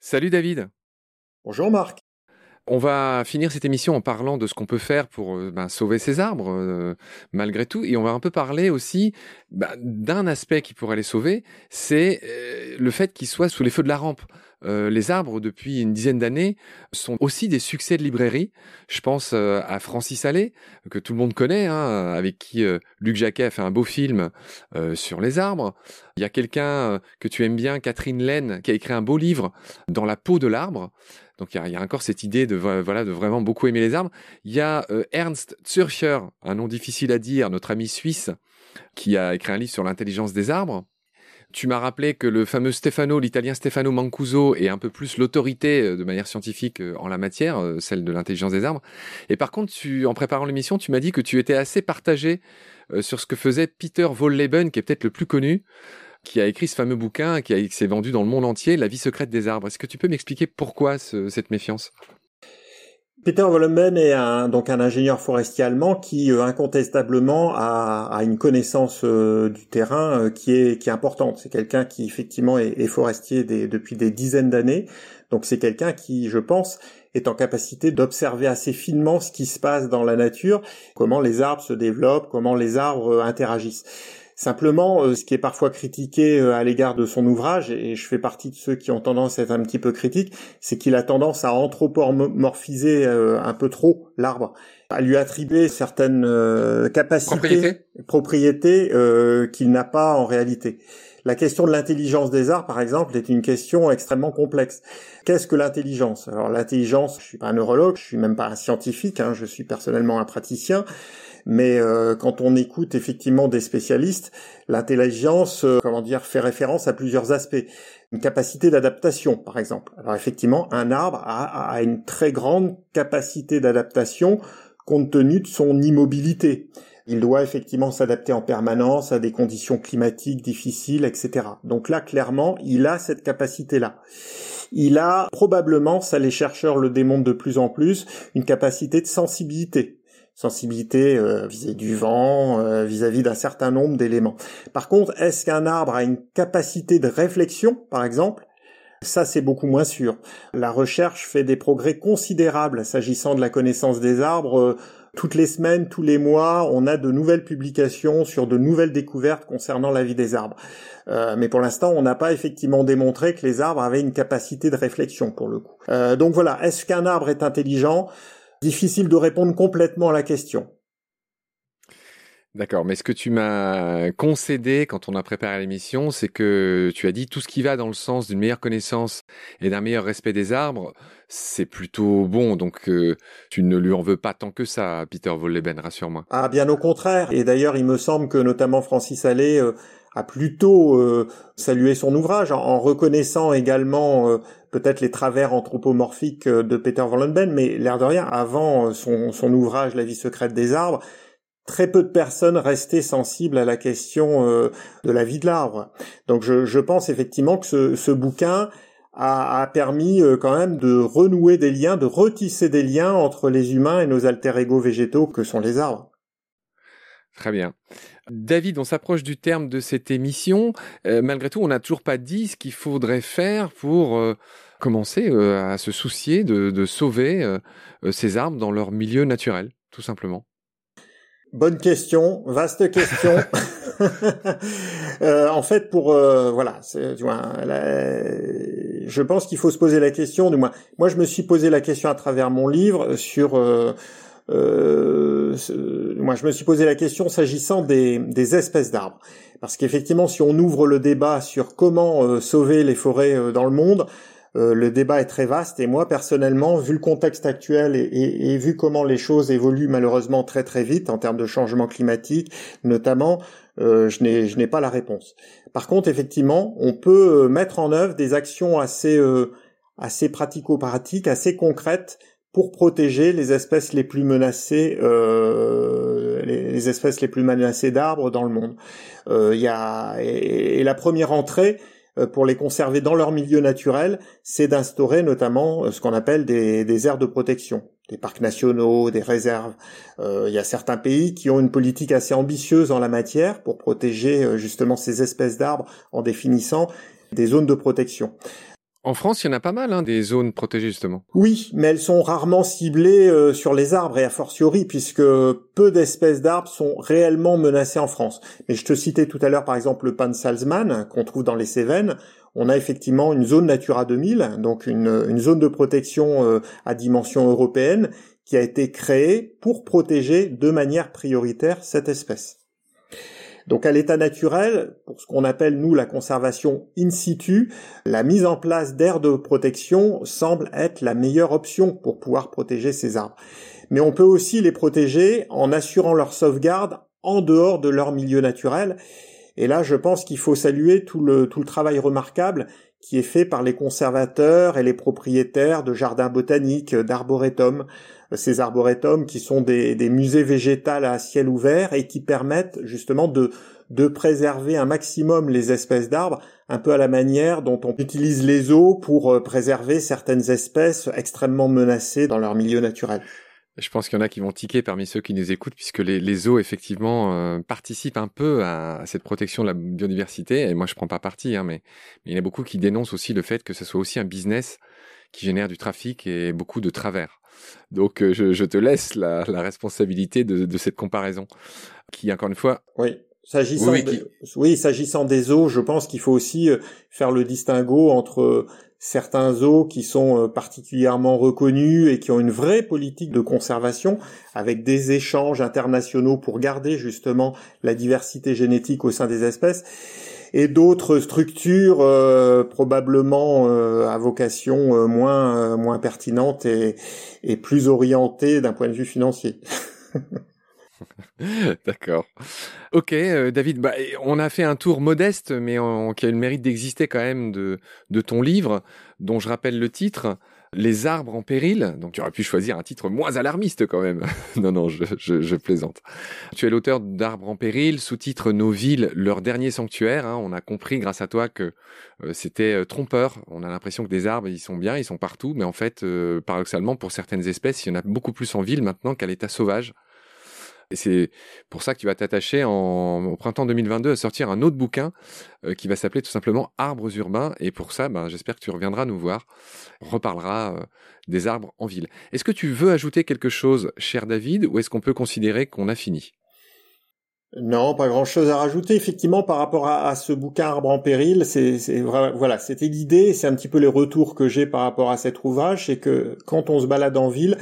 Salut David. Bonjour Marc. On va finir cette émission en parlant de ce qu'on peut faire pour euh, ben, sauver ces arbres euh, malgré tout, et on va un peu parler aussi ben, d'un aspect qui pourrait les sauver, c'est euh, le fait qu'ils soient sous les feux de la rampe. Les arbres, depuis une dizaine d'années, sont aussi des succès de librairie. Je pense à Francis Allais, que tout le monde connaît, hein, avec qui Luc Jacquet a fait un beau film sur les arbres. Il y a quelqu'un que tu aimes bien, Catherine Laine, qui a écrit un beau livre dans la peau de l'arbre. Donc il y, a, encore cette idée de voilà de vraiment beaucoup aimer les arbres. Il y a euh, Ernst Zürcher, un nom difficile à dire, notre ami suisse, qui a écrit un livre sur l'intelligence des arbres. Tu m'as rappelé que le fameux Stefano, l'italien Stefano Mancuso, est un peu plus l'autorité euh, de manière scientifique euh, en la matière, celle de l'intelligence des arbres. Et par contre, tu, en préparant l'émission, tu m'as dit que tu étais assez partagé sur ce que faisait Peter Wolleben, qui est peut-être le plus connu, qui a écrit ce fameux bouquin qui, s'est vendu dans le monde entier, La vie secrète des arbres. Est-ce que tu peux m'expliquer pourquoi cette méfiance? Peter Wollenben est un, donc un ingénieur forestier allemand qui euh, incontestablement a, une connaissance euh, du terrain euh, qui est importante. C'est quelqu'un qui effectivement est, forestier depuis des dizaines d'années. Donc c'est quelqu'un qui, je pense, est en capacité d'observer assez finement ce qui se passe dans la nature, comment les arbres se développent, comment les arbres interagissent. Simplement, euh, ce qui est parfois critiqué euh, à l'égard de son ouvrage, et je fais partie de ceux qui ont tendance à être un petit peu critiques, c'est qu'il a tendance à anthropomorphiser euh, un peu trop l'arbre, à lui attribuer certaines capacités, propriétés, qu'il n'a pas en réalité. La question de l'intelligence des arts, par exemple, est une question extrêmement complexe. Qu'est-ce que l'intelligence? Alors l'intelligence, je suis pas un neurologue, je suis même pas un scientifique, hein, je suis personnellement un praticien mais euh, quand on écoute effectivement des spécialistes, l'intelligence, euh, comment dire, fait référence à plusieurs aspects. Une capacité d'adaptation, par exemple. Alors effectivement, un arbre a, a une très grande capacité d'adaptation compte tenu de son immobilité. Il doit effectivement s'adapter en permanence à des conditions climatiques difficiles, etc. Donc là, clairement, il a cette capacité-là. Il a probablement, ça les chercheurs le démontrent de plus en plus, une capacité de sensibilité sensibilité euh, vis-à-vis du vent, euh, vis-à-vis d'un certain nombre d'éléments. Par contre, est-ce qu'un arbre a une capacité de réflexion, par exemple? Ça, c'est beaucoup moins sûr. La recherche fait des progrès considérables s'agissant de la connaissance des arbres. Euh, toutes les semaines, tous les mois, on a de nouvelles publications sur de nouvelles découvertes concernant la vie des arbres. mais pour l'instant, on n'a pas effectivement démontré que les arbres avaient une capacité de réflexion pour le coup. donc voilà, est-ce qu'un arbre est intelligent? Difficile de répondre complètement à la question. D'accord, mais ce que tu m'as concédé quand on a préparé l'émission, c'est que tu as dit tout ce qui va dans le sens d'une meilleure connaissance et d'un meilleur respect des arbres, c'est plutôt bon, donc euh, tu ne lui en veux pas tant que ça, Peter Volleben, rassure-moi. Ah, bien au contraire, et d'ailleurs il me semble que notamment Francis Allais euh, a plutôt euh, salué son ouvrage en, reconnaissant également peut-être les travers anthropomorphiques euh, de Peter Vollenben, mais l'air de rien, avant son, son, ouvrage La vie secrète des arbres, très peu de personnes restaient sensibles à la question de la vie de l'arbre. Donc je, pense effectivement que ce, bouquin a, permis quand même de renouer des liens, de retisser des liens entre les humains et nos alter-ego végétaux que sont les arbres. Très bien. David, on s'approche du terme de cette émission. Euh, malgré tout, on n'a toujours pas dit ce qu'il faudrait faire pour euh, commencer euh, à se soucier de, sauver ces arbres dans leur milieu naturel, tout simplement. Bonne question, vaste question. en fait, pour voilà, je pense qu'il faut se poser la question. Du moins, moi, je me suis posé la question à travers mon livre sur euh, moi, je me suis posé la question s'agissant des, des, espèces d'arbres, parce qu'effectivement, si on ouvre le débat sur comment euh, sauver les forêts euh, dans le monde, le débat est très vaste. Et moi, personnellement, vu le contexte actuel et, vu comment les choses évoluent malheureusement très très vite en termes de changement climatique, notamment, je n'ai pas la réponse. Par contre, effectivement, on peut mettre en œuvre des actions assez assez pratico-pratiques, assez concrètes pour protéger les espèces les plus menacées, euh, les, espèces les plus menacées d'arbres dans le monde. Euh, y a, et, la première entrée euh, pour les conserver dans leur milieu naturel, c'est d'instaurer notamment euh, ce qu'on appelle des, aires de protection. des parcs nationaux, des réserves. Il y a certains pays qui ont une politique assez ambitieuse en la matière pour protéger justement ces espèces d'arbres en définissant des zones de protection. En France, il y en a pas mal, hein, des zones protégées justement. Oui, mais elles sont rarement ciblées euh, sur les arbres et a fortiori puisque peu d'espèces d'arbres sont réellement menacées en France. Mais je te citais tout à l'heure par exemple le pan salzman qu'on trouve dans les Cévennes. On a effectivement une zone Natura 2000, donc une, une zone de protection euh, à dimension européenne qui a été créée pour protéger de manière prioritaire cette espèce. Donc à l'état naturel, pour ce qu'on appelle nous la conservation in situ, la mise en place d'aires de protection semble être la meilleure option pour pouvoir protéger ces arbres. Mais on peut aussi les protéger en assurant leur sauvegarde en dehors de leur milieu naturel. Et là, je pense qu'il faut saluer tout le, tout le travail remarquable qui est fait par les conservateurs et les propriétaires de jardins botaniques, d'arboretums, ces arboretums qui sont des, musées végétaux à ciel ouvert et qui permettent justement de, de préserver un maximum les espèces d'arbres, un peu à la manière dont on utilise les eaux pour euh, préserver certaines espèces extrêmement menacées dans leur milieu naturel. Je pense qu'il y en a qui vont tiquer parmi ceux qui nous écoutent, puisque les, eaux, effectivement, euh, participent un peu à, cette protection de la biodiversité. Et moi, je prends pas parti, hein, mais, il y en a beaucoup qui dénoncent aussi le fait que ce soit aussi un business qui génère du trafic et beaucoup de travers. Donc, euh, je, te laisse la, la responsabilité de, de, cette comparaison, qui, encore une fois... Oui. S'agissant oui, oui, s'agissant des eaux, je pense qu'il faut aussi euh, faire le distinguo entre certains eaux qui sont euh, particulièrement reconnus et qui ont une vraie politique de conservation avec des échanges internationaux pour garder justement la diversité génétique au sein des espèces et d'autres structures euh, probablement euh, à vocation moins moins pertinente et, et plus orientée d'un point de vue financier. D'accord. Ok, euh, David, bah, on a fait un tour modeste, mais qui a eu le mérite d'exister quand même de, ton livre, dont je rappelle le titre, Les arbres en péril. Donc tu aurais pu choisir un titre moins alarmiste quand même. non, non, je, je, plaisante. Tu es l'auteur d'Arbres en péril, sous-titre Nos villes, leur dernier sanctuaire. Hein. On a compris grâce à toi que euh, c'était euh, trompeur. On a l'impression que des arbres, ils sont bien, ils sont partout, mais en fait, paradoxalement, pour certaines espèces, il y en a beaucoup plus en ville maintenant qu'à l'état sauvage. C'est pour ça que tu vas t'attacher au printemps 2022 à sortir un autre bouquin euh, qui va s'appeler tout simplement Arbres urbains. Et pour ça, ben, j'espère que tu reviendras nous voir, reparlera euh, des arbres en ville. Est-ce que tu veux ajouter quelque chose, cher David, ou est-ce qu'on peut considérer qu'on a fini? Non, pas grand-chose à rajouter. Effectivement, par rapport à, ce bouquin Arbre en péril, c'est voilà, c'était l'idée. C'est un petit peu les retours que j'ai par rapport à cet ouvrage, c'est que quand on se balade en ville,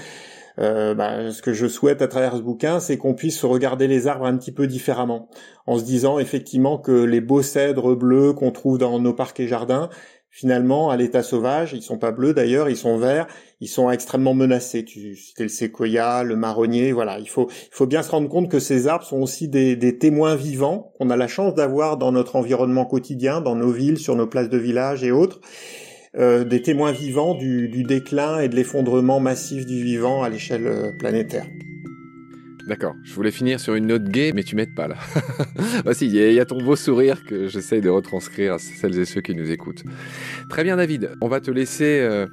euh, bah, ce que je souhaite à travers ce bouquin, c'est qu'on puisse regarder les arbres un petit peu différemment, en se disant effectivement que les beaux cèdres bleus qu'on trouve dans nos parcs et jardins, finalement, à l'état sauvage, ils sont pas bleus d'ailleurs, ils sont verts, ils sont extrêmement menacés. Tu citais le séquoia, le marronnier, voilà. Il faut, il faut bien se rendre compte que ces arbres sont aussi des, des témoins vivants qu'on a la chance d'avoir dans notre environnement quotidien, dans nos villes, sur nos places de village et autres. Euh, des témoins vivants du, déclin et de l'effondrement massif du vivant à l'échelle euh, planétaire. D'accord, je voulais finir sur une note gay, mais tu m'aides pas là. Voici, il y, a ton beau sourire que j'essaye de retranscrire à celles et ceux qui nous écoutent. Très bien David, on va te laisser euh,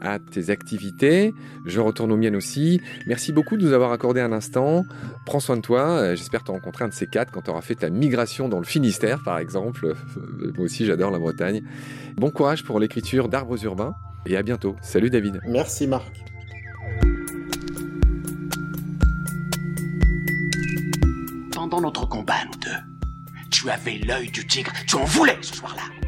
à tes activités. Je retourne aux miennes aussi. Merci beaucoup de nous avoir accordé un instant. Prends soin de toi. Euh, j'espère te rencontrer un de ces quatre quand tu auras fait ta migration dans le Finistère, par exemple. Moi aussi, j'adore la Bretagne. Bon courage pour l'écriture d'arbres urbains et à bientôt. Salut David. Merci Marc. Pendant notre combat, nous deux, tu avais l'œil du tigre. Tu en voulais ce soir-là.